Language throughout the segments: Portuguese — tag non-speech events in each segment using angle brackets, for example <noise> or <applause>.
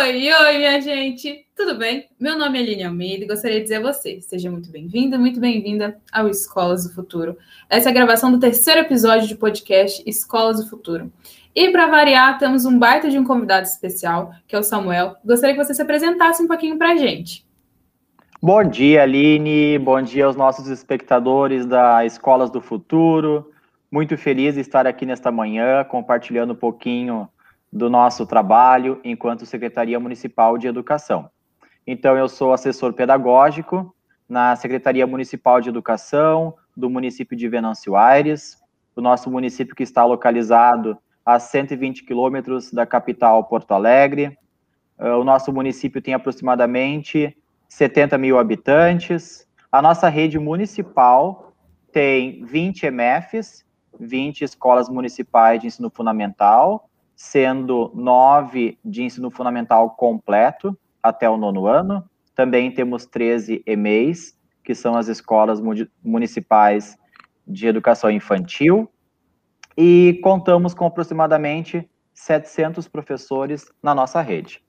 Oi, oi, minha gente! Tudo bem? Meu nome é Aline Almeida e gostaria de dizer a você, seja muito bem-vinda, muito bem-vinda ao Escolas do Futuro. Essa é a gravação do terceiro episódio de podcast Escolas do Futuro. E para variar, temos um baita de um convidado especial, que é o Samuel. Gostaria que você se apresentasse um pouquinho para a gente. Bom dia, Aline. Bom dia aos nossos espectadores da Escolas do Futuro. Muito feliz de estar aqui nesta manhã, compartilhando um pouquinho do nosso trabalho enquanto Secretaria Municipal de Educação. Então, eu sou assessor pedagógico na Secretaria Municipal de Educação do município de Venâncio Aires, o nosso município que está localizado a 120 quilômetros da capital Porto Alegre. Uh, o nosso município tem aproximadamente 70 mil habitantes. A nossa rede municipal tem 20 EMFs, 20 escolas municipais de ensino fundamental, sendo nove de ensino fundamental completo até o nono ano. Também temos 13 EMEIs, que são as escolas municipais de educação infantil, e contamos com aproximadamente 700 professores na nossa rede.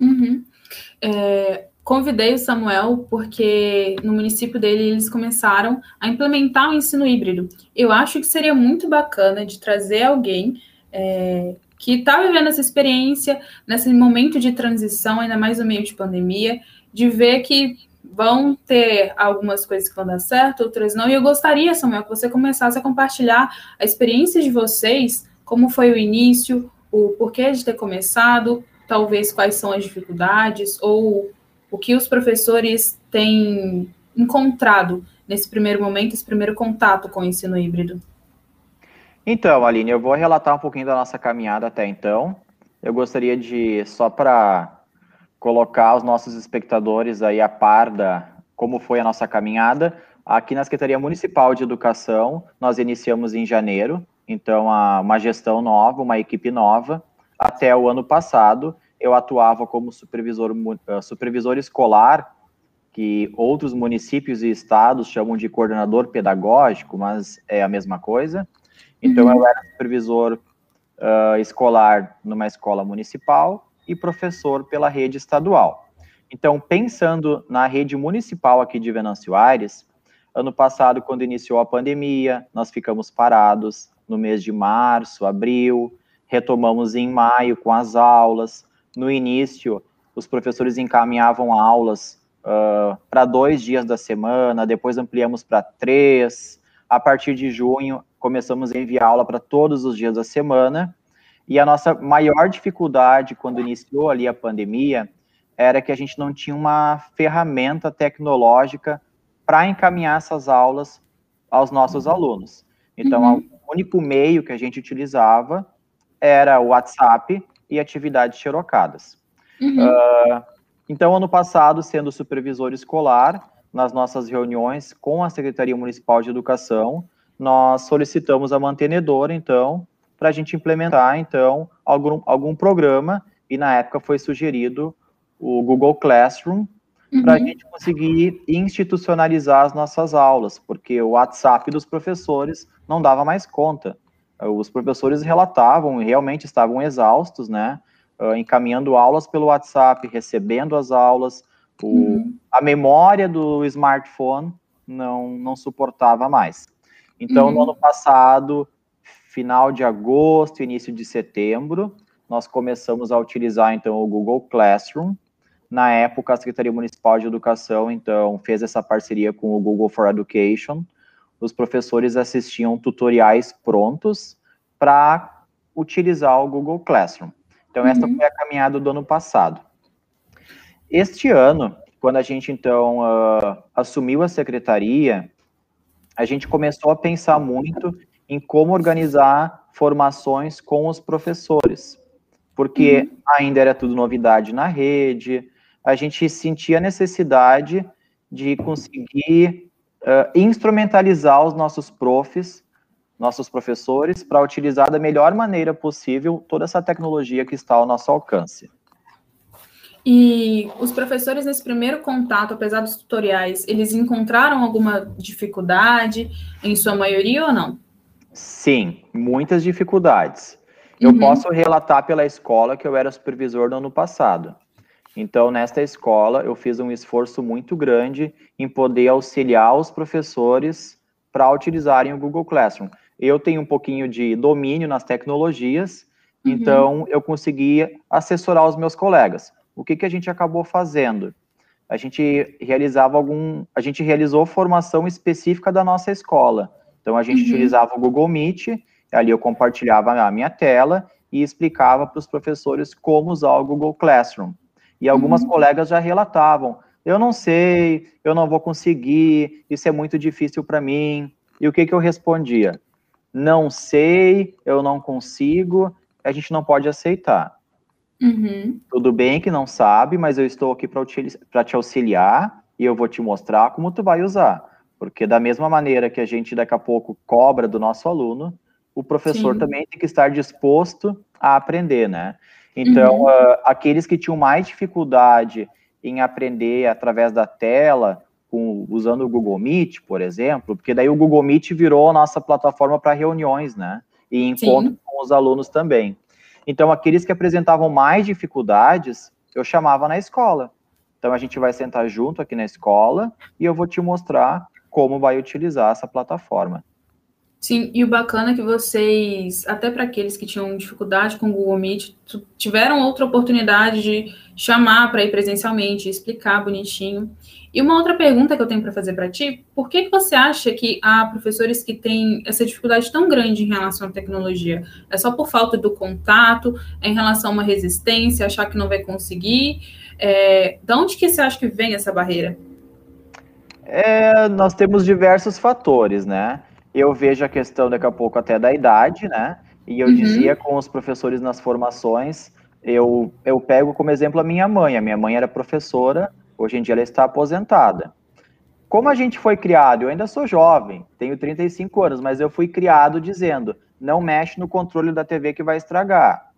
Uhum. É, convidei o Samuel porque no município dele eles começaram a implementar o ensino híbrido. Eu acho que seria muito bacana de trazer alguém é, que está vivendo essa experiência nesse momento de transição, ainda mais no meio de pandemia, de ver que vão ter algumas coisas que vão dar certo, outras não. E eu gostaria, Samuel, que você começasse a compartilhar a experiência de vocês, como foi o início, o porquê de ter começado, talvez quais são as dificuldades, ou o que os professores têm encontrado nesse primeiro momento, esse primeiro contato com o ensino híbrido. Então, Aline, eu vou relatar um pouquinho da nossa caminhada até então. Eu gostaria de, só para colocar os nossos espectadores aí a par da como foi a nossa caminhada. Aqui na Secretaria Municipal de Educação, nós iniciamos em janeiro, então a, uma gestão nova, uma equipe nova. Até o ano passado, eu atuava como supervisor, uh, supervisor escolar, que outros municípios e estados chamam de coordenador pedagógico, mas é a mesma coisa. Então, uhum. eu era supervisor uh, escolar numa escola municipal e professor pela rede estadual. Então, pensando na rede municipal aqui de Venâncio Aires, ano passado, quando iniciou a pandemia, nós ficamos parados no mês de março, abril, retomamos em maio com as aulas. No início, os professores encaminhavam aulas uh, para dois dias da semana, depois ampliamos para três. A partir de junho, começamos a enviar aula para todos os dias da semana. E a nossa maior dificuldade quando iniciou ali a pandemia era que a gente não tinha uma ferramenta tecnológica para encaminhar essas aulas aos nossos alunos. Então, uhum. o único meio que a gente utilizava era o WhatsApp e atividades xerocadas. Uhum. Uh, então, ano passado, sendo supervisor escolar, nas nossas reuniões com a Secretaria Municipal de Educação, nós solicitamos a mantenedora, então, para a gente implementar, então, algum, algum programa, e na época foi sugerido o Google Classroom, uhum. para a gente conseguir institucionalizar as nossas aulas, porque o WhatsApp dos professores não dava mais conta. Os professores relatavam e realmente estavam exaustos, né? Uh, encaminhando aulas pelo WhatsApp, recebendo as aulas, o, uhum. a memória do smartphone não, não suportava mais. Então, uhum. no ano passado, final de agosto, início de setembro, nós começamos a utilizar então o Google Classroom. Na época, a Secretaria Municipal de Educação então fez essa parceria com o Google for Education. Os professores assistiam tutoriais prontos para utilizar o Google Classroom. Então, essa uhum. foi a caminhada do ano passado. Este ano, quando a gente então uh, assumiu a secretaria, a gente começou a pensar muito em como organizar formações com os professores, porque uhum. ainda era tudo novidade na rede, a gente sentia a necessidade de conseguir uh, instrumentalizar os nossos profs, nossos professores, para utilizar da melhor maneira possível toda essa tecnologia que está ao nosso alcance. E os professores, nesse primeiro contato, apesar dos tutoriais, eles encontraram alguma dificuldade, em sua maioria ou não? Sim, muitas dificuldades. Eu uhum. posso relatar pela escola que eu era supervisor no ano passado. Então, nesta escola, eu fiz um esforço muito grande em poder auxiliar os professores para utilizarem o Google Classroom. Eu tenho um pouquinho de domínio nas tecnologias, uhum. então eu conseguia assessorar os meus colegas. O que, que a gente acabou fazendo? A gente realizava algum, a gente realizou formação específica da nossa escola. Então a gente uhum. utilizava o Google Meet, ali eu compartilhava a minha tela e explicava para os professores como usar o Google Classroom. E algumas uhum. colegas já relatavam: eu não sei, eu não vou conseguir, isso é muito difícil para mim. E o que, que eu respondia? Não sei, eu não consigo, a gente não pode aceitar. Uhum. Tudo bem que não sabe, mas eu estou aqui para te auxiliar e eu vou te mostrar como tu vai usar. Porque da mesma maneira que a gente daqui a pouco cobra do nosso aluno, o professor Sim. também tem que estar disposto a aprender, né? Então, uhum. uh, aqueles que tinham mais dificuldade em aprender através da tela, com, usando o Google Meet, por exemplo, porque daí o Google Meet virou a nossa plataforma para reuniões, né? E encontro com os alunos também. Então, aqueles que apresentavam mais dificuldades, eu chamava na escola. Então, a gente vai sentar junto aqui na escola e eu vou te mostrar como vai utilizar essa plataforma. Sim, e o bacana é que vocês, até para aqueles que tinham dificuldade com o Google Meet, tiveram outra oportunidade de chamar para ir presencialmente, explicar bonitinho. E uma outra pergunta que eu tenho para fazer para ti, por que, que você acha que há professores que têm essa dificuldade tão grande em relação à tecnologia? É só por falta do contato, é em relação a uma resistência, achar que não vai conseguir? É, de onde que você acha que vem essa barreira? É, nós temos diversos fatores, né? Eu vejo a questão daqui a pouco até da idade, né? E eu uhum. dizia com os professores nas formações, eu, eu pego como exemplo a minha mãe. A minha mãe era professora, hoje em dia ela está aposentada. Como a gente foi criado, eu ainda sou jovem, tenho 35 anos, mas eu fui criado dizendo: não mexe no controle da TV que vai estragar.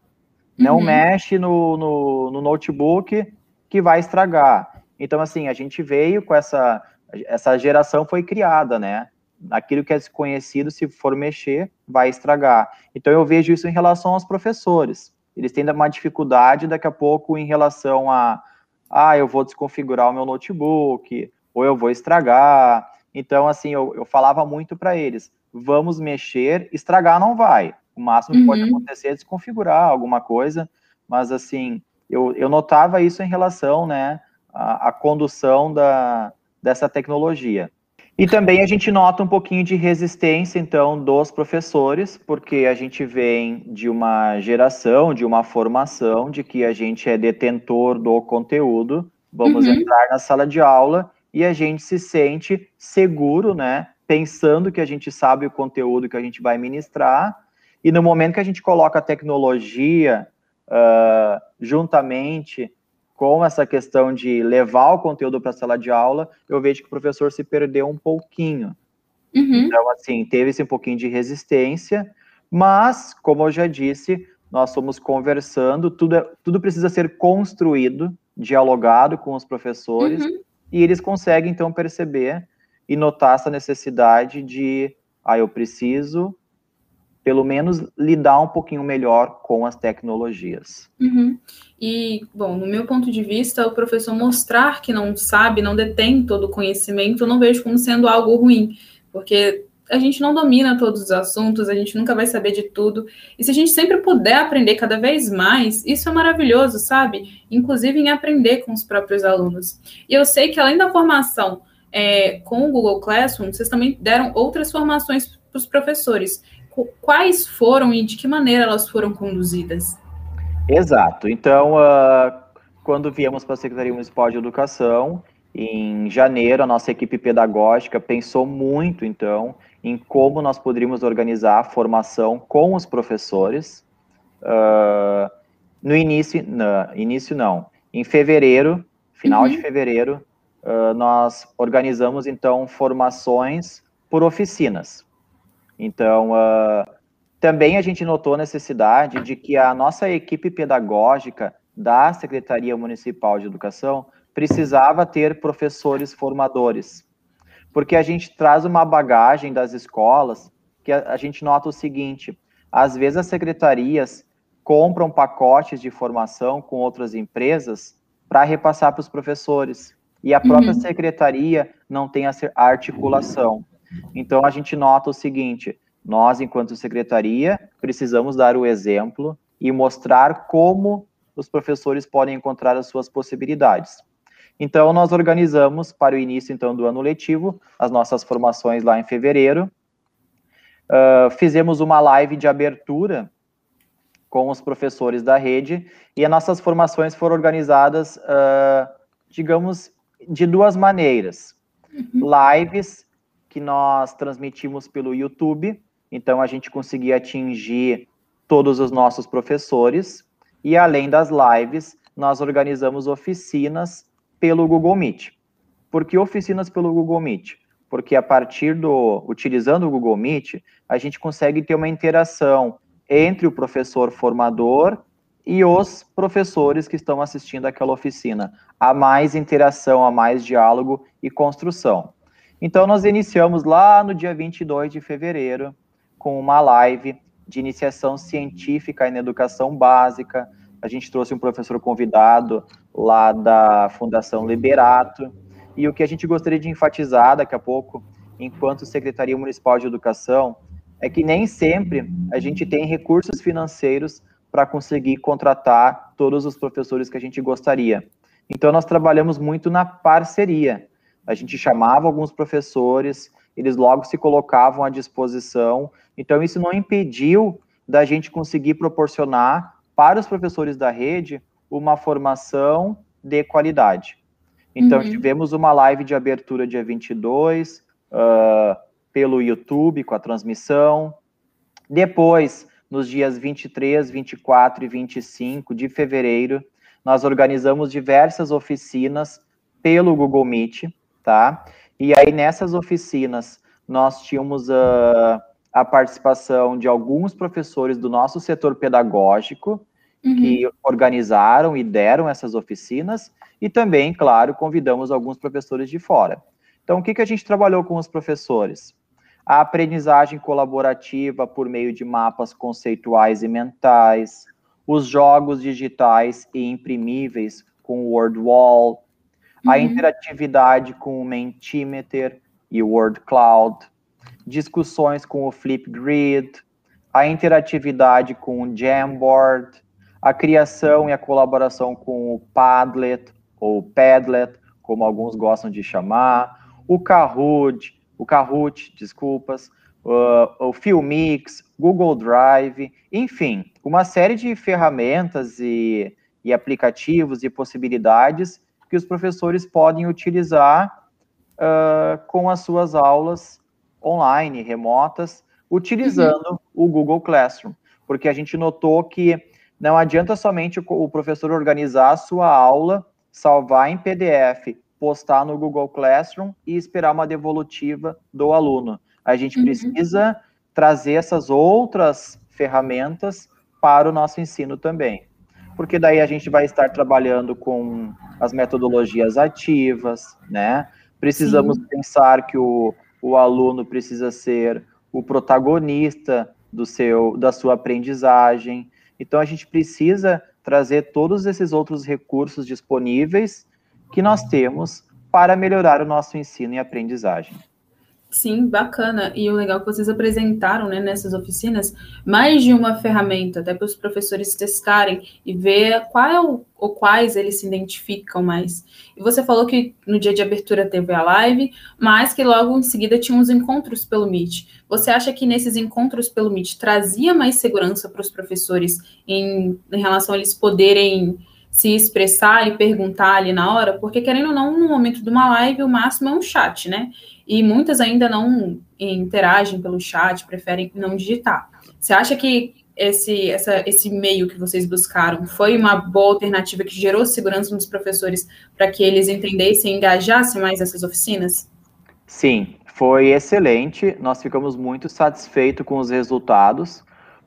Não uhum. mexe no, no, no notebook que vai estragar. Então, assim, a gente veio com essa. Essa geração foi criada, né? Aquilo que é desconhecido, se for mexer, vai estragar. Então eu vejo isso em relação aos professores. Eles têm uma dificuldade daqui a pouco em relação a, ah, eu vou desconfigurar o meu notebook, ou eu vou estragar. Então, assim, eu, eu falava muito para eles: vamos mexer, estragar não vai. O máximo que uhum. pode acontecer é desconfigurar alguma coisa, mas assim, eu, eu notava isso em relação, né, à, à condução da, dessa tecnologia. E também a gente nota um pouquinho de resistência, então, dos professores, porque a gente vem de uma geração, de uma formação, de que a gente é detentor do conteúdo, vamos uhum. entrar na sala de aula e a gente se sente seguro, né? Pensando que a gente sabe o conteúdo que a gente vai ministrar, e no momento que a gente coloca a tecnologia uh, juntamente com essa questão de levar o conteúdo para a sala de aula, eu vejo que o professor se perdeu um pouquinho. Uhum. Então, assim, teve esse um pouquinho de resistência, mas, como eu já disse, nós fomos conversando, tudo, é, tudo precisa ser construído, dialogado com os professores, uhum. e eles conseguem, então, perceber e notar essa necessidade de, ah, eu preciso pelo menos lidar um pouquinho melhor com as tecnologias. Uhum. E, bom, no meu ponto de vista, o professor mostrar que não sabe, não detém todo o conhecimento, eu não vejo como sendo algo ruim, porque a gente não domina todos os assuntos, a gente nunca vai saber de tudo. E se a gente sempre puder aprender cada vez mais, isso é maravilhoso, sabe? Inclusive em aprender com os próprios alunos. E eu sei que além da formação é, com o Google Classroom, vocês também deram outras formações para os professores quais foram e de que maneira elas foram conduzidas? Exato. Então, uh, quando viemos para a Secretaria Municipal de Educação, em janeiro, a nossa equipe pedagógica pensou muito, então, em como nós poderíamos organizar a formação com os professores. Uh, no início, no, início não, em fevereiro, final uhum. de fevereiro, uh, nós organizamos, então, formações por oficinas. Então, uh, também a gente notou a necessidade de que a nossa equipe pedagógica da Secretaria Municipal de Educação precisava ter professores formadores, porque a gente traz uma bagagem das escolas que a, a gente nota o seguinte: às vezes as secretarias compram pacotes de formação com outras empresas para repassar para os professores. E a própria uhum. secretaria não tem a articulação. Então, a gente nota o seguinte: nós, enquanto secretaria, precisamos dar o exemplo e mostrar como os professores podem encontrar as suas possibilidades. Então, nós organizamos para o início então do ano letivo as nossas formações lá em fevereiro. Uh, fizemos uma live de abertura com os professores da rede e as nossas formações foram organizadas, uh, digamos, de duas maneiras. Uhum. Lives que nós transmitimos pelo YouTube, então a gente conseguia atingir todos os nossos professores e além das lives, nós organizamos oficinas pelo Google Meet. Por que oficinas pelo Google Meet? Porque a partir do utilizando o Google Meet, a gente consegue ter uma interação entre o professor formador e os professores que estão assistindo aquela oficina. Há mais interação, há mais diálogo e construção. Então, nós iniciamos lá no dia 22 de fevereiro com uma live de iniciação científica na educação básica. A gente trouxe um professor convidado lá da Fundação Liberato. E o que a gente gostaria de enfatizar daqui a pouco, enquanto Secretaria Municipal de Educação, é que nem sempre a gente tem recursos financeiros para conseguir contratar todos os professores que a gente gostaria. Então, nós trabalhamos muito na parceria. A gente chamava alguns professores, eles logo se colocavam à disposição. Então, isso não impediu da gente conseguir proporcionar para os professores da rede uma formação de qualidade. Então, uhum. tivemos uma live de abertura dia 22, uh, pelo YouTube, com a transmissão. Depois, nos dias 23, 24 e 25 de fevereiro, nós organizamos diversas oficinas pelo Google Meet, tá? E aí, nessas oficinas, nós tínhamos a, a participação de alguns professores do nosso setor pedagógico, uhum. que organizaram e deram essas oficinas, e também, claro, convidamos alguns professores de fora. Então, o que, que a gente trabalhou com os professores? a aprendizagem colaborativa por meio de mapas conceituais e mentais, os jogos digitais e imprimíveis com o WordWall, uhum. a interatividade com o Mentimeter e o WordCloud, discussões com o Flipgrid, a interatividade com o Jamboard, a criação e a colaboração com o Padlet, ou Padlet, como alguns gostam de chamar, o Kahoot, o Kahoot, desculpas, uh, o Filmix, Google Drive, enfim, uma série de ferramentas e, e aplicativos e possibilidades que os professores podem utilizar uh, com as suas aulas online, remotas, utilizando uhum. o Google Classroom, porque a gente notou que não adianta somente o professor organizar a sua aula, salvar em PDF postar no Google Classroom e esperar uma devolutiva do aluno. A gente uhum. precisa trazer essas outras ferramentas para o nosso ensino também. Porque daí a gente vai estar trabalhando com as metodologias ativas, né? Precisamos Sim. pensar que o, o aluno precisa ser o protagonista do seu da sua aprendizagem. Então a gente precisa trazer todos esses outros recursos disponíveis que nós temos para melhorar o nosso ensino e aprendizagem. Sim, bacana. E o legal é que vocês apresentaram né, nessas oficinas mais de uma ferramenta, até para os professores testarem e ver qual ou quais eles se identificam mais. E você falou que no dia de abertura teve a live, mas que logo em seguida tinha uns encontros pelo Meet. Você acha que nesses encontros pelo Meet trazia mais segurança para os professores em, em relação a eles poderem se expressar e perguntar ali na hora, porque querendo ou não, no momento de uma live, o máximo é um chat, né? E muitas ainda não interagem pelo chat, preferem não digitar. Você acha que esse, essa, esse meio que vocês buscaram foi uma boa alternativa que gerou segurança nos professores para que eles entendessem e engajassem mais essas oficinas? Sim, foi excelente. Nós ficamos muito satisfeitos com os resultados.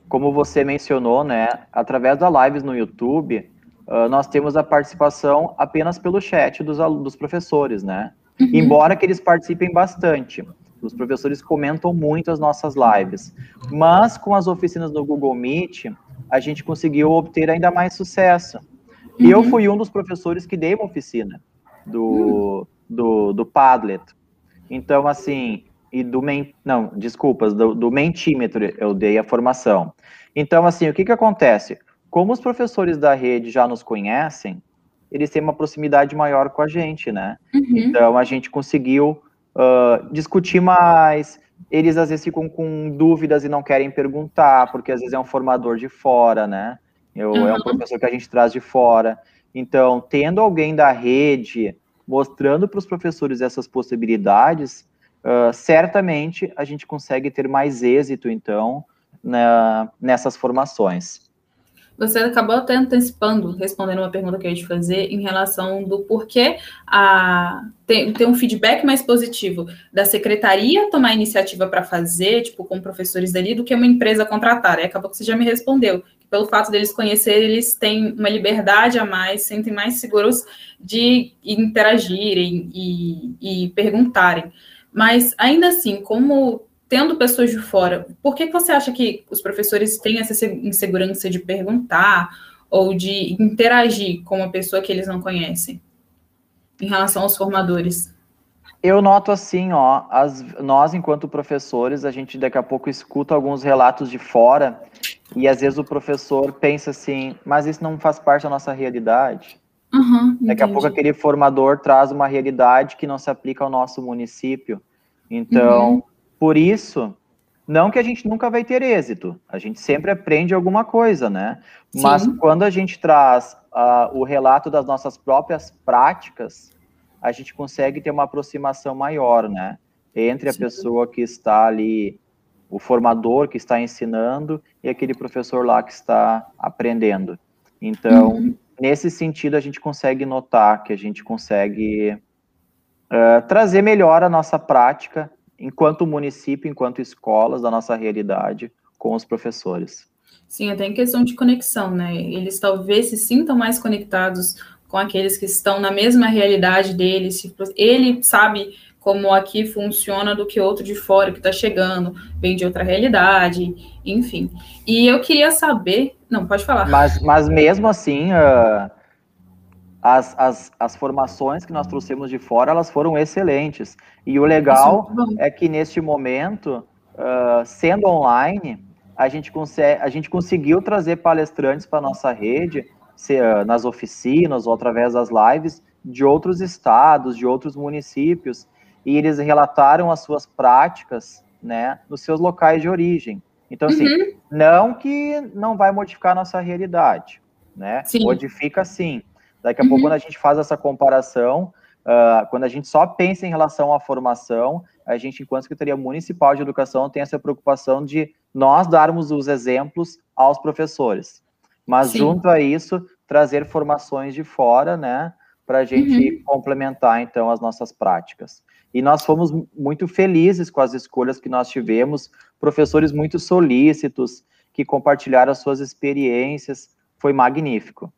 Como você mencionou, né, através das lives no YouTube, uh, nós temos a participação apenas pelo chat dos, dos professores, né? Uhum. Embora que eles participem bastante. Os professores comentam muito as nossas lives. Mas com as oficinas no Google Meet, a gente conseguiu obter ainda mais sucesso. E uhum. eu fui um dos professores que dei uma oficina do, uhum. do, do Padlet. Então, assim, e do men, não, desculpas, do, do mentímetro eu dei a formação. Então, assim, o que que acontece? Como os professores da rede já nos conhecem, eles têm uma proximidade maior com a gente, né? Uhum. Então, a gente conseguiu uh, discutir mais, eles às vezes ficam com dúvidas e não querem perguntar, porque às vezes é um formador de fora, né? Eu, uhum. É um professor que a gente traz de fora. Então, tendo alguém da rede mostrando para os professores essas possibilidades, uh, certamente a gente consegue ter mais êxito, então, na, nessas formações. Você acabou até antecipando, respondendo uma pergunta que eu ia te fazer em relação do porquê a, ter, ter um feedback mais positivo da secretaria tomar iniciativa para fazer, tipo, com professores ali, do que uma empresa contratar. E acabou que você já me respondeu. Que pelo fato deles conhecerem, eles têm uma liberdade a mais, sentem mais seguros de interagirem e, e perguntarem. Mas ainda assim, como tendo pessoas de fora, por que, que você acha que os professores têm essa insegurança de perguntar ou de interagir com uma pessoa que eles não conhecem em relação aos formadores? Eu noto assim, ó, as, nós enquanto professores, a gente daqui a pouco escuta alguns relatos de fora e às vezes o professor pensa assim, mas isso não faz parte da nossa realidade. Uhum, daqui a pouco aquele formador traz uma realidade que não se aplica ao nosso município. Então, uhum por isso, não que a gente nunca vai ter êxito, a gente sempre aprende alguma coisa, né? Sim. Mas quando a gente traz uh, o relato das nossas próprias práticas, a gente consegue ter uma aproximação maior, né? Entre a Sim. pessoa que está ali, o formador que está ensinando e aquele professor lá que está aprendendo. Então, uhum. nesse sentido, a gente consegue notar que a gente consegue uh, trazer melhor a nossa prática enquanto município, enquanto escolas, da nossa realidade com os professores. Sim, até em questão de conexão, né? Eles talvez se sintam mais conectados com aqueles que estão na mesma realidade deles. Ele sabe como aqui funciona do que outro de fora que está chegando, vem de outra realidade, enfim. E eu queria saber. Não, pode falar. Mas, mas mesmo assim, uh, as, as, as formações que nós trouxemos de fora, elas foram excelentes. E o legal é que neste momento, uh, sendo online, a gente, consegue, a gente conseguiu trazer palestrantes para nossa rede, se, uh, nas oficinas ou através das lives, de outros estados, de outros municípios, e eles relataram as suas práticas, né, nos seus locais de origem. Então, assim, uhum. não que não vai modificar a nossa realidade, né? Sim. Modifica sim, Daqui a uhum. pouco, quando a gente faz essa comparação, uh, quando a gente só pensa em relação à formação, a gente, enquanto Secretaria Municipal de Educação, tem essa preocupação de nós darmos os exemplos aos professores. Mas, Sim. junto a isso, trazer formações de fora, né, para a gente uhum. complementar, então, as nossas práticas. E nós fomos muito felizes com as escolhas que nós tivemos, professores muito solícitos, que compartilharam as suas experiências, foi magnífico.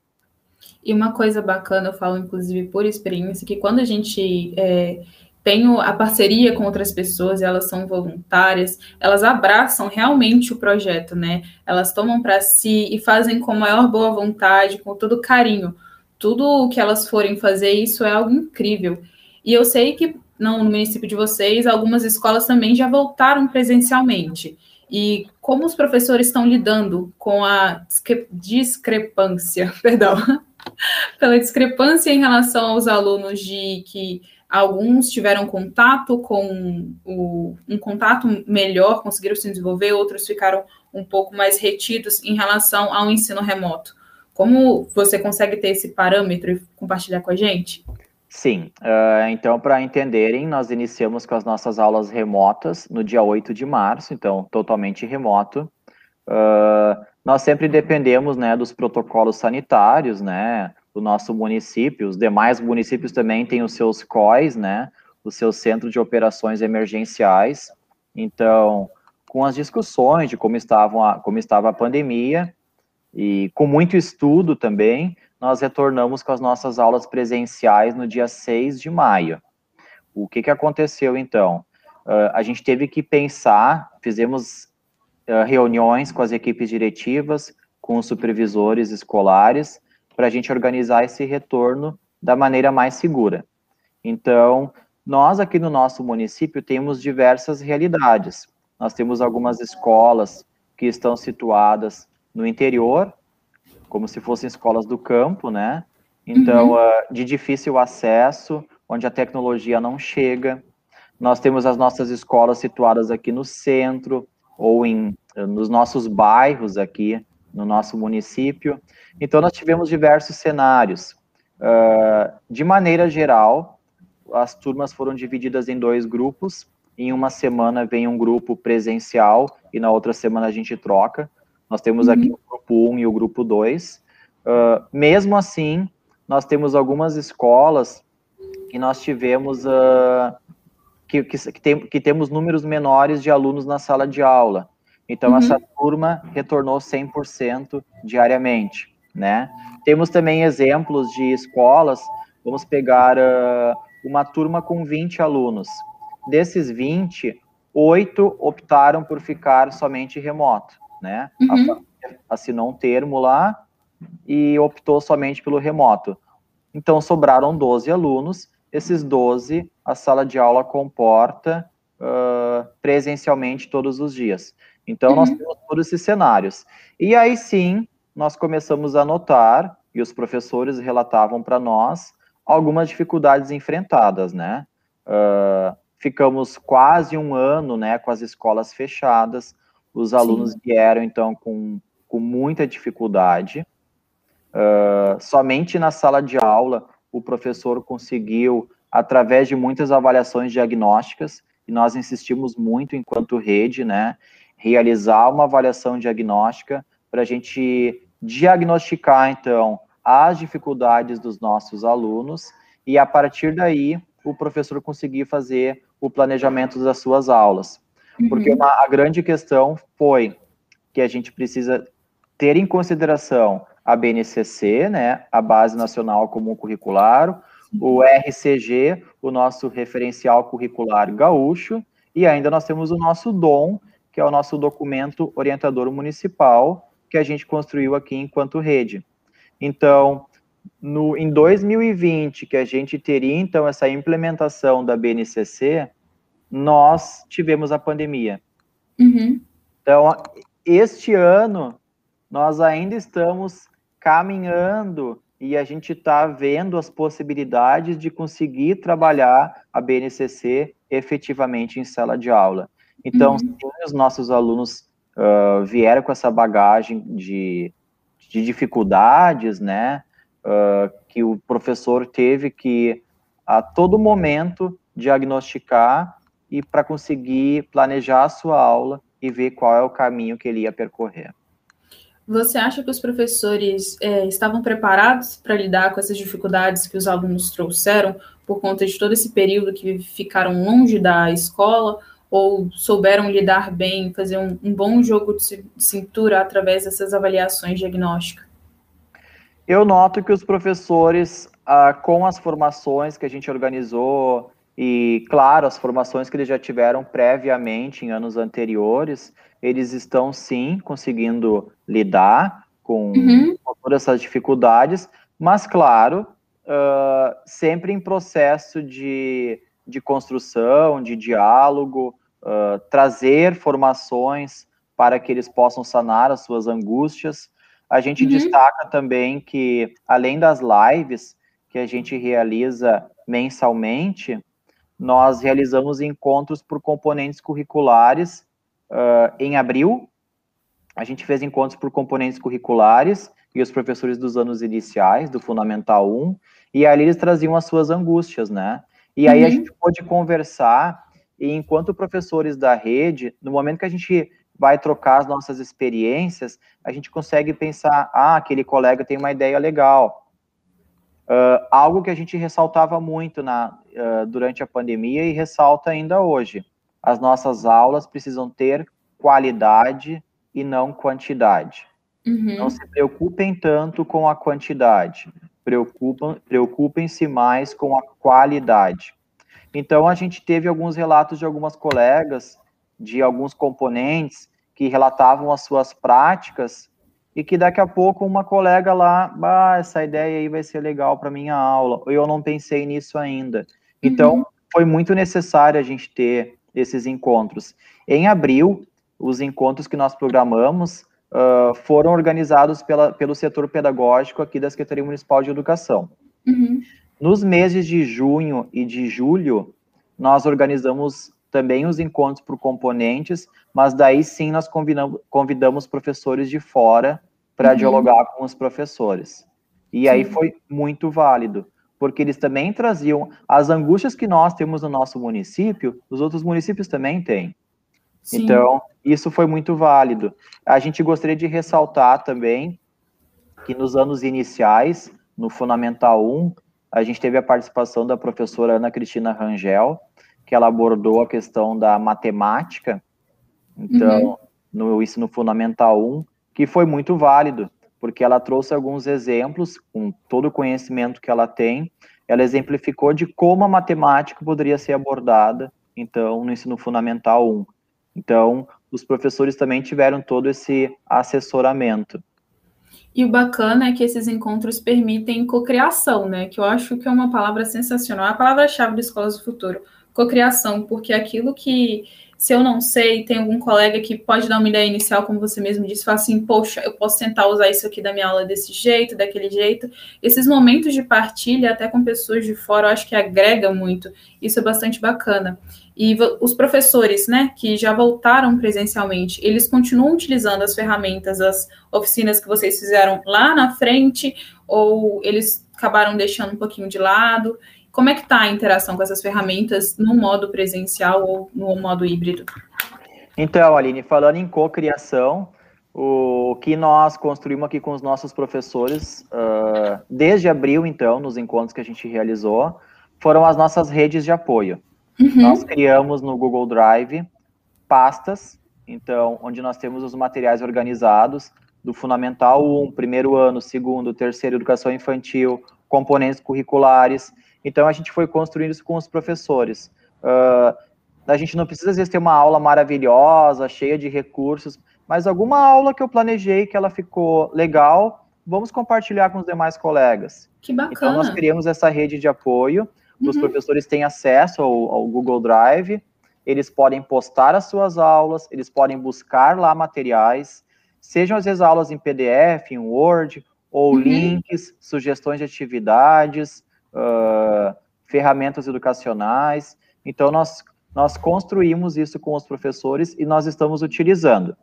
E uma coisa bacana, eu falo inclusive por experiência, que quando a gente é, tem a parceria com outras pessoas elas são voluntárias, elas abraçam realmente o projeto, né? Elas tomam para si e fazem com maior boa vontade, com todo carinho. Tudo o que elas forem fazer, isso é algo incrível. E eu sei que não, no município de vocês, algumas escolas também já voltaram presencialmente. E como os professores estão lidando com a discrepância, <laughs> perdão, pela discrepância em relação aos alunos de que alguns tiveram contato com o, um contato melhor, conseguiram se desenvolver, outros ficaram um pouco mais retidos em relação ao ensino remoto. Como você consegue ter esse parâmetro e compartilhar com a gente? Sim, uh, então para entenderem, nós iniciamos com as nossas aulas remotas no dia 8 de março, então totalmente remoto. Uh, nós sempre dependemos né, dos protocolos sanitários, né, do nosso município. Os demais municípios também têm os seus COIs, né, o seu centro de operações emergenciais. Então, com as discussões de como, estavam a, como estava a pandemia e com muito estudo também, nós retornamos com as nossas aulas presenciais no dia 6 de maio. O que, que aconteceu então? Uh, a gente teve que pensar, fizemos uh, reuniões com as equipes diretivas, com os supervisores escolares para a gente organizar esse retorno da maneira mais segura. Então, nós aqui no nosso município temos diversas realidades. Nós temos algumas escolas que estão situadas no interior, como se fossem escolas do campo, né? Então, uhum. uh, de difícil acesso, onde a tecnologia não chega. Nós temos as nossas escolas situadas aqui no centro ou em nos nossos bairros aqui no nosso município. Então, nós tivemos diversos cenários. Uh, de maneira geral, as turmas foram divididas em dois grupos. Em uma semana vem um grupo presencial e na outra semana a gente troca. Nós temos uhum. aqui o grupo 1 e o grupo 2. Uh, ah, mesmo assim, nós temos algumas escolas que nós tivemos uh, que, que, que, tem, que, temos números menores de alunos na sala de aula. Então, uhum. essa turma retornou 100% diariamente, né? Temos também exemplos de escolas, vamos pegar uh, uma turma com 20 alunos. Desses 20, oito optaram por ficar somente remoto, né? Uhum. Assinou um termo lá e optou somente pelo remoto. Então, sobraram 12 alunos. Esses 12, a sala de aula comporta uh, presencialmente todos os dias. Então, uhum. nós temos todos esses cenários. E aí sim, nós começamos a notar, e os professores relatavam para nós, algumas dificuldades enfrentadas, né? Uh, ficamos quase um ano, né, com as escolas fechadas, os alunos sim. vieram, então, com, com muita dificuldade. Uh, somente na sala de aula, o professor conseguiu, através de muitas avaliações diagnósticas, e nós insistimos muito enquanto rede, né, realizar uma avaliação diagnóstica para a gente diagnosticar, então, as dificuldades dos nossos alunos e, a partir daí, o professor conseguir fazer o planejamento das suas aulas. Uhum. Porque uma, a grande questão foi que a gente precisa ter em consideração a BNCC, né, a Base Nacional Comum Curricular, o RCG, o nosso referencial curricular gaúcho, e ainda nós temos o nosso DOM, que é o nosso documento orientador municipal que a gente construiu aqui enquanto rede. Então, no, em 2020, que a gente teria então essa implementação da BNCC, nós tivemos a pandemia. Uhum. Então, este ano, nós ainda estamos caminhando e a gente está vendo as possibilidades de conseguir trabalhar a BNCC efetivamente em sala de aula. Então, uhum. os nossos alunos uh, vieram com essa bagagem de, de dificuldades, né, uh, que o professor teve que, a todo momento, diagnosticar e para conseguir planejar a sua aula e ver qual é o caminho que ele ia percorrer. Você acha que os professores é, estavam preparados para lidar com essas dificuldades que os alunos trouxeram por conta de todo esse período que ficaram longe da escola? ou souberam lidar bem, fazer um, um bom jogo de cintura através dessas avaliações diagnósticas? Eu noto que os professores, ah, com as formações que a gente organizou, e, claro, as formações que eles já tiveram previamente em anos anteriores, eles estão sim conseguindo lidar com, uhum. com todas essas dificuldades, mas, claro, uh, sempre em processo de, de construção, de diálogo, uh, trazer formações para que eles possam sanar as suas angústias. A gente uhum. destaca também que, além das lives que a gente realiza mensalmente, nós realizamos encontros por componentes curriculares uh, em abril. A gente fez encontros por componentes curriculares e os professores dos anos iniciais, do Fundamental 1, e ali eles traziam as suas angústias, né? E aí uhum. a gente pôde conversar e enquanto professores da rede, no momento que a gente vai trocar as nossas experiências, a gente consegue pensar, ah, aquele colega tem uma ideia legal. Uh, algo que a gente ressaltava muito na, uh, durante a pandemia e ressalta ainda hoje. As nossas aulas precisam ter qualidade e não quantidade. Uhum. Não se preocupem tanto com a quantidade, preocupem-se mais com a qualidade. Então, a gente teve alguns relatos de algumas colegas, de alguns componentes, que relatavam as suas práticas, e que daqui a pouco uma colega lá, ah, essa ideia aí vai ser legal para minha aula, ou eu não pensei nisso ainda. Então, uhum. foi muito necessário a gente ter esses encontros. Em abril, os encontros que nós programamos uh, foram organizados pela, pelo setor pedagógico aqui da Secretaria Municipal de Educação. Uhum. Nos meses de junho e de julho, nós organizamos também os encontros por componentes, mas daí sim nós convidamos, convidamos professores de fora para uhum. dialogar com os professores. E sim. aí foi muito válido, porque eles também traziam as angústias que nós temos no nosso município, os outros municípios também têm. Sim. Então, isso foi muito válido. A gente gostaria de ressaltar também que nos anos iniciais, no Fundamental 1, a gente teve a participação da professora Ana Cristina Rangel, que ela abordou a questão da matemática, então, uhum. no ensino fundamental 1, que foi muito válido, porque ela trouxe alguns exemplos, com todo o conhecimento que ela tem, ela exemplificou de como a matemática poderia ser abordada, então, no ensino fundamental 1. Então, os professores também tiveram todo esse assessoramento. E o bacana é que esses encontros permitem cocriação, né? Que eu acho que é uma palavra sensacional, é a palavra-chave do Escolas do Futuro cocriação, porque aquilo que, se eu não sei, tem algum colega que pode dar uma ideia inicial, como você mesmo disse, fala assim, poxa, eu posso tentar usar isso aqui da minha aula desse jeito, daquele jeito. Esses momentos de partilha, até com pessoas de fora, eu acho que agrega muito. Isso é bastante bacana. E os professores, né, que já voltaram presencialmente, eles continuam utilizando as ferramentas, as oficinas que vocês fizeram lá na frente, ou eles acabaram deixando um pouquinho de lado? Como é que está a interação com essas ferramentas no modo presencial ou no modo híbrido? Então, Aline, falando em cocriação, o que nós construímos aqui com os nossos professores, uh, desde abril, então, nos encontros que a gente realizou, foram as nossas redes de apoio. Uhum. Nós criamos no Google Drive pastas, então, onde nós temos os materiais organizados do Fundamental 1, primeiro ano, segundo, terceiro, educação infantil, componentes curriculares, então a gente foi construindo isso com os professores. Uh, a gente não precisa às vezes ter uma aula maravilhosa, cheia de recursos, mas alguma aula que eu planejei que ela ficou legal, vamos compartilhar com os demais colegas. Que bacana. Então nós criamos essa rede de apoio. Uhum. Os professores têm acesso ao, ao Google Drive, eles podem postar as suas aulas, eles podem buscar lá materiais, sejam às vezes aulas em PDF, em Word, ou uhum. links, sugestões de atividades, uh, ferramentas educacionais. Então, nós, nós construímos isso com os professores e nós estamos utilizando.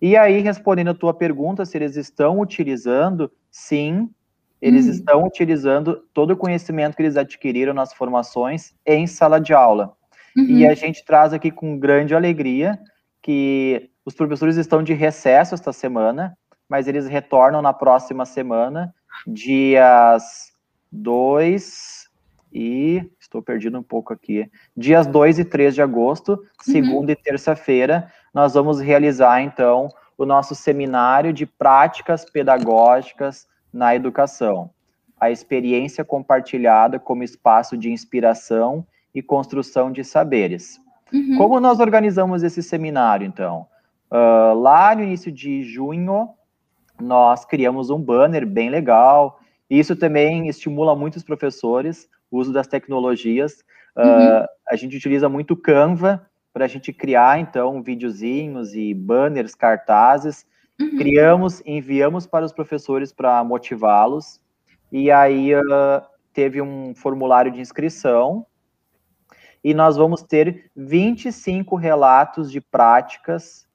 E aí, respondendo a tua pergunta, se eles estão utilizando, sim, eles hum. estão utilizando todo o conhecimento que eles adquiriram nas formações em sala de aula. Uhum. E a gente traz aqui com grande alegria que os professores estão de recesso esta semana, mas eles retornam na próxima semana, dias 2 e. Estou perdido um pouco aqui. Dias 2 e 3 de agosto, uhum. segunda uhum. e terça-feira, nós vamos realizar, então, o nosso seminário de práticas pedagógicas na educação. A experiência compartilhada como espaço de inspiração e construção de saberes. Uhum. Como nós organizamos esse seminário, então? Uh, lá no início de junho, nós criamos um banner bem legal, isso também estimula muitos professores o uso das tecnologias. Uhum. Uh, a gente utiliza muito Canva para a gente criar, então, videozinhos e banners, cartazes. Uhum. Criamos, enviamos para os professores para motivá-los. E aí uh, teve um formulário de inscrição. E nós vamos ter 25 relatos de práticas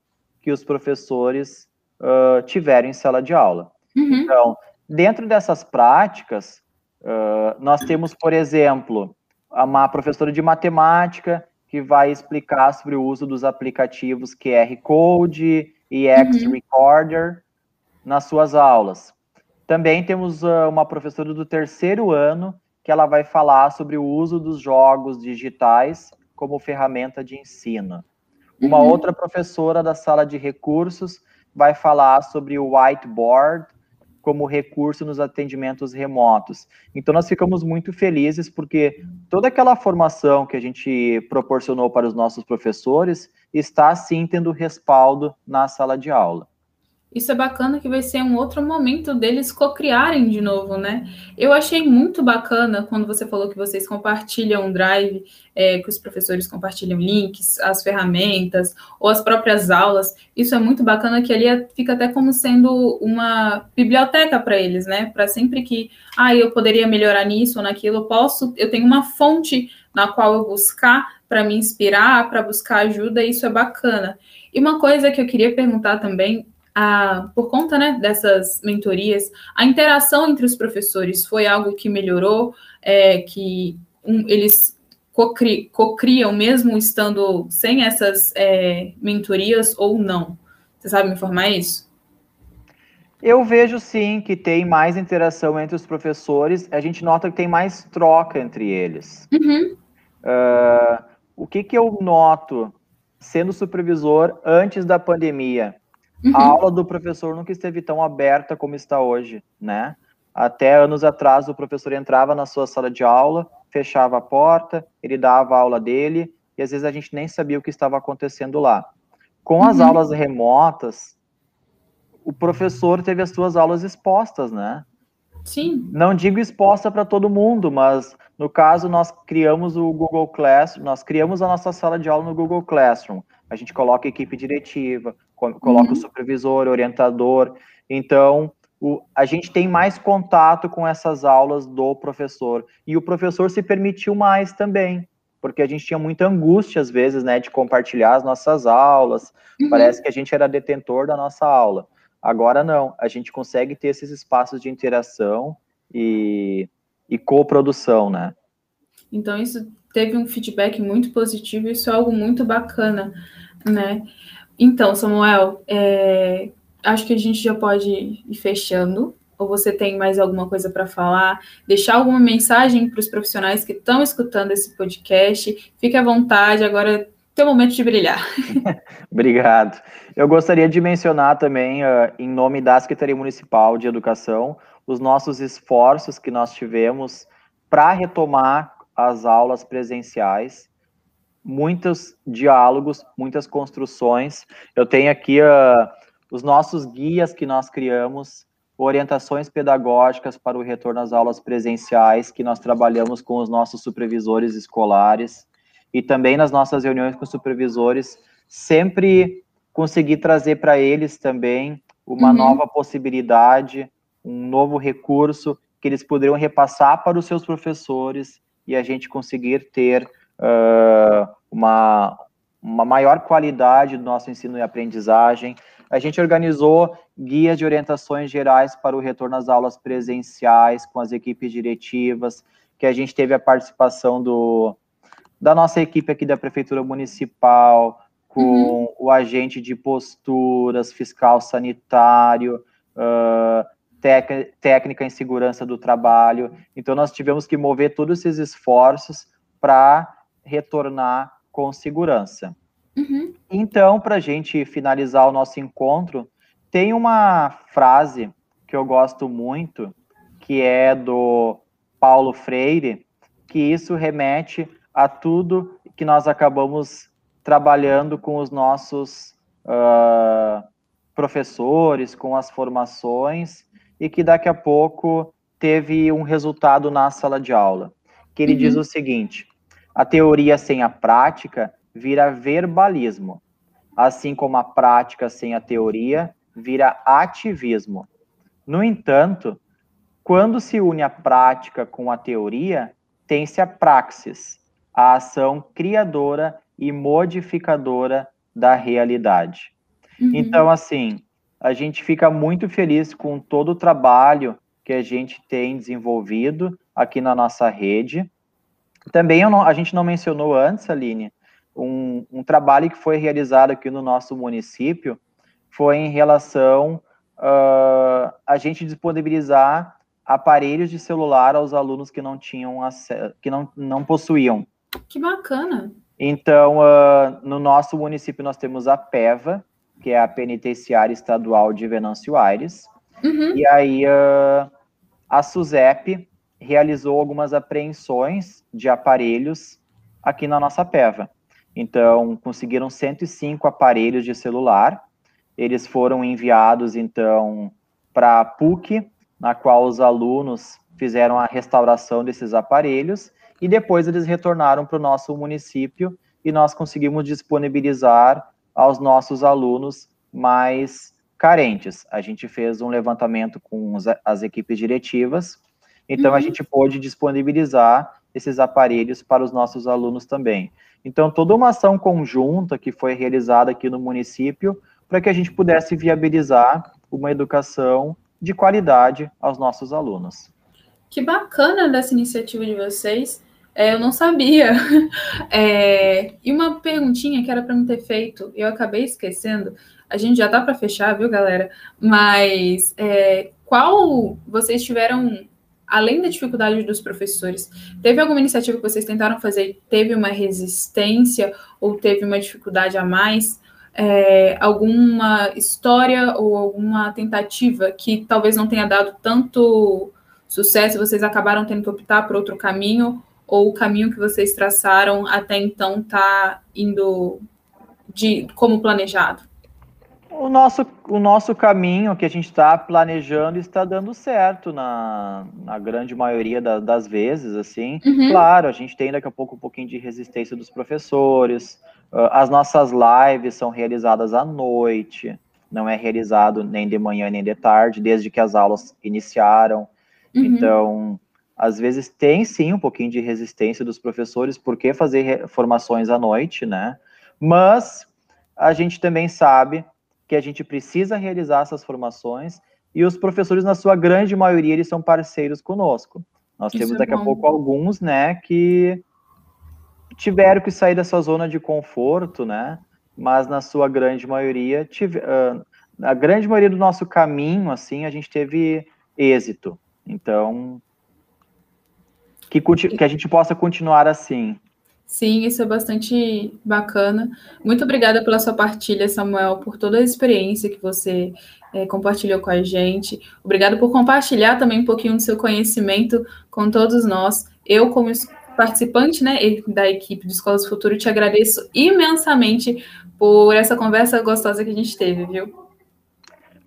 que os professores uh, tiveram em sala de aula. Uhum. Então, Dentro dessas práticas, uh, nós temos, por exemplo, uma professora de matemática que vai explicar sobre o uso dos aplicativos QR Code e X uhum. Recorder nas suas aulas. Também temos uh, uma professora do terceiro ano que ela vai falar sobre o uso dos jogos digitais como ferramenta de ensino. Uma uhum. outra professora da sala de recursos vai falar sobre o whiteboard como recurso nos atendimentos remotos. Então, nós ficamos muito felizes porque toda aquela formação que a gente proporcionou para os nossos professores está, sim, tendo respaldo na sala de aula. Isso é bacana que vai ser um outro momento deles cocriarem de novo, né? Eu achei muito bacana quando você falou que vocês compartilham Drive, é, que os professores compartilham links, as ferramentas ou as próprias aulas. Isso é muito bacana que ali é, fica até como sendo uma biblioteca para eles, né? Para sempre que, ah, eu poderia melhorar nisso ou naquilo, eu posso, eu tenho uma fonte na qual eu buscar para me inspirar, para buscar ajuda, isso é bacana. E uma coisa que eu queria perguntar também a, por conta né, dessas mentorias, a interação entre os professores foi algo que melhorou, é, que um, eles cocriam, cocriam mesmo estando sem essas é, mentorias ou não? Você sabe me informar isso? Eu vejo sim que tem mais interação entre os professores, a gente nota que tem mais troca entre eles. Uhum. Uh, o que, que eu noto sendo supervisor antes da pandemia? Uhum. A aula do professor nunca esteve tão aberta como está hoje, né? Até anos atrás, o professor entrava na sua sala de aula, fechava a porta, ele dava a aula dele, e às vezes a gente nem sabia o que estava acontecendo lá. Com as uhum. aulas remotas, o professor teve as suas aulas expostas, né? Sim. Não digo exposta para todo mundo, mas no caso nós criamos o Google Classroom, nós criamos a nossa sala de aula no Google Classroom. A gente coloca equipe diretiva, coloca uhum. o supervisor, orientador. Então, o, a gente tem mais contato com essas aulas do professor. E o professor se permitiu mais também, porque a gente tinha muita angústia, às vezes, né, de compartilhar as nossas aulas. Uhum. Parece que a gente era detentor da nossa aula. Agora não, a gente consegue ter esses espaços de interação e, e coprodução, né? Então, isso teve um feedback muito positivo, isso é algo muito bacana, né? Então, Samuel, é, acho que a gente já pode ir fechando. Ou você tem mais alguma coisa para falar? Deixar alguma mensagem para os profissionais que estão escutando esse podcast? Fique à vontade, agora é teu momento de brilhar. <laughs> Obrigado. Eu gostaria de mencionar também, uh, em nome da Secretaria Municipal de Educação, os nossos esforços que nós tivemos para retomar as aulas presenciais muitos diálogos, muitas construções. Eu tenho aqui uh, os nossos guias que nós criamos, orientações pedagógicas para o retorno às aulas presenciais, que nós trabalhamos com os nossos supervisores escolares, e também nas nossas reuniões com supervisores, sempre conseguir trazer para eles também uma uhum. nova possibilidade, um novo recurso que eles poderiam repassar para os seus professores e a gente conseguir ter uh, uma, uma maior qualidade do nosso ensino e aprendizagem. A gente organizou guias de orientações gerais para o retorno às aulas presenciais com as equipes diretivas, que a gente teve a participação do, da nossa equipe aqui da Prefeitura Municipal, com uhum. o agente de posturas, fiscal sanitário, uh, tec, técnica em segurança do trabalho. Então, nós tivemos que mover todos esses esforços para retornar com segurança. Uhum. Então, para a gente finalizar o nosso encontro, tem uma frase que eu gosto muito, que é do Paulo Freire, que isso remete a tudo que nós acabamos trabalhando com os nossos uh, professores, com as formações, e que daqui a pouco teve um resultado na sala de aula. Que ele uhum. diz o seguinte: a teoria sem a prática vira verbalismo, assim como a prática sem a teoria vira ativismo. No entanto, quando se une a prática com a teoria, tem-se a praxis, a ação criadora e modificadora da realidade. Uhum. Então, assim, a gente fica muito feliz com todo o trabalho que a gente tem desenvolvido aqui na nossa rede. Também não, a gente não mencionou antes, Aline, um, um, trabalho que foi realizado aqui no nosso município foi em relação uh, a gente disponibilizar aparelhos de celular aos alunos que não tinham acesso, que não, não possuíam. Que bacana! Então, uh, no nosso município nós temos a PEVA, que é a Penitenciária Estadual de Venâncio Aires, uhum. e aí uh, a SUSEP realizou algumas apreensões de aparelhos aqui na nossa PEVA. Então, conseguiram 105 aparelhos de celular eles foram enviados, então, para a PUC, na qual os alunos fizeram a restauração desses aparelhos, e depois eles retornaram para o nosso município e nós conseguimos disponibilizar aos nossos alunos mais carentes. A gente fez um levantamento com as equipes diretivas, então uhum. a gente pôde disponibilizar esses aparelhos para os nossos alunos também. Então, toda uma ação conjunta que foi realizada aqui no município para que a gente pudesse viabilizar uma educação de qualidade aos nossos alunos. Que bacana dessa iniciativa de vocês. É, eu não sabia. <laughs> É, e uma perguntinha que era para não ter feito, eu acabei esquecendo. A gente já tá para fechar, viu, galera? Mas é, qual vocês tiveram, além da dificuldade dos professores, teve alguma iniciativa que vocês tentaram fazer? Teve uma resistência ou teve uma dificuldade a mais? É, alguma história ou alguma tentativa que talvez não tenha dado tanto sucesso, vocês acabaram tendo que optar por outro caminho, ou o caminho que vocês traçaram até então está indo de como planejado? O nosso, o nosso caminho que a gente está planejando está dando certo na, na grande maioria da, das vezes, assim. Uhum. Claro, a gente tem daqui a pouco um pouquinho de resistência dos professores. Uh, as nossas lives são realizadas à noite, não é realizado nem de manhã nem de tarde, desde que as aulas iniciaram. Uhum. Então, às vezes tem sim um pouquinho de resistência dos professores, porque fazer formações à noite, né? Mas a gente também sabe que a gente precisa realizar essas formações e os professores, na sua grande maioria, eles são parceiros conosco. Nós Isso temos é daqui a pouco alguns, né, que tiveram que sair dessa zona de conforto, né? Mas na sua grande maioria, tive, uh, a grande maioria do nosso caminho, assim, a gente teve êxito. Então, que, que a gente possa continuar assim. Sim, isso é bastante bacana. Muito obrigada pela sua partilha, Samuel, por toda a experiência que você é, compartilhou com a gente. Obrigado por compartilhar também um pouquinho do seu conhecimento com todos nós. Eu, como participante né, da equipe de Escolas do Futuro, te agradeço imensamente por essa conversa gostosa que a gente teve, viu?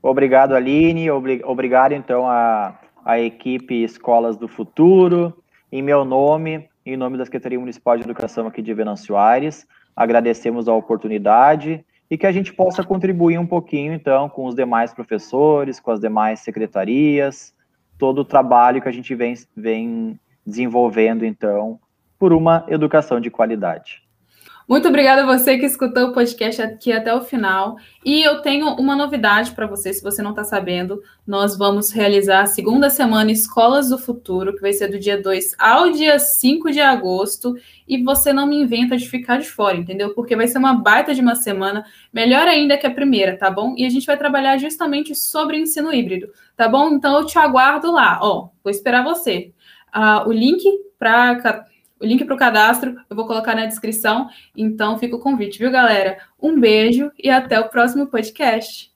Obrigado, Aline. Obrigado, então, a, a equipe Escolas do Futuro. Em meu nome, em nome da Secretaria Municipal de Educação aqui de Venâncio Aires, agradecemos a oportunidade e que a gente possa contribuir um pouquinho, então, com os demais professores, com as demais secretarias, todo o trabalho que a gente vem, vem desenvolvendo, então, por uma educação de qualidade. Muito obrigada a você que escutou o podcast aqui até o final. E eu tenho uma novidade para você, se você não está sabendo. Nós vamos realizar a segunda semana Escolas do Futuro, que vai ser do dia 2 ao dia 5 de agosto. E você não me inventa de ficar de fora, entendeu? Porque vai ser uma baita de uma semana, melhor ainda que a primeira, tá bom? E a gente vai trabalhar justamente sobre ensino híbrido, tá bom? Então eu te aguardo lá. Ó, vou esperar você. Uh, o link para o link para o cadastro eu vou colocar na descrição. Então fica o convite, viu, galera? Um beijo e até o próximo podcast.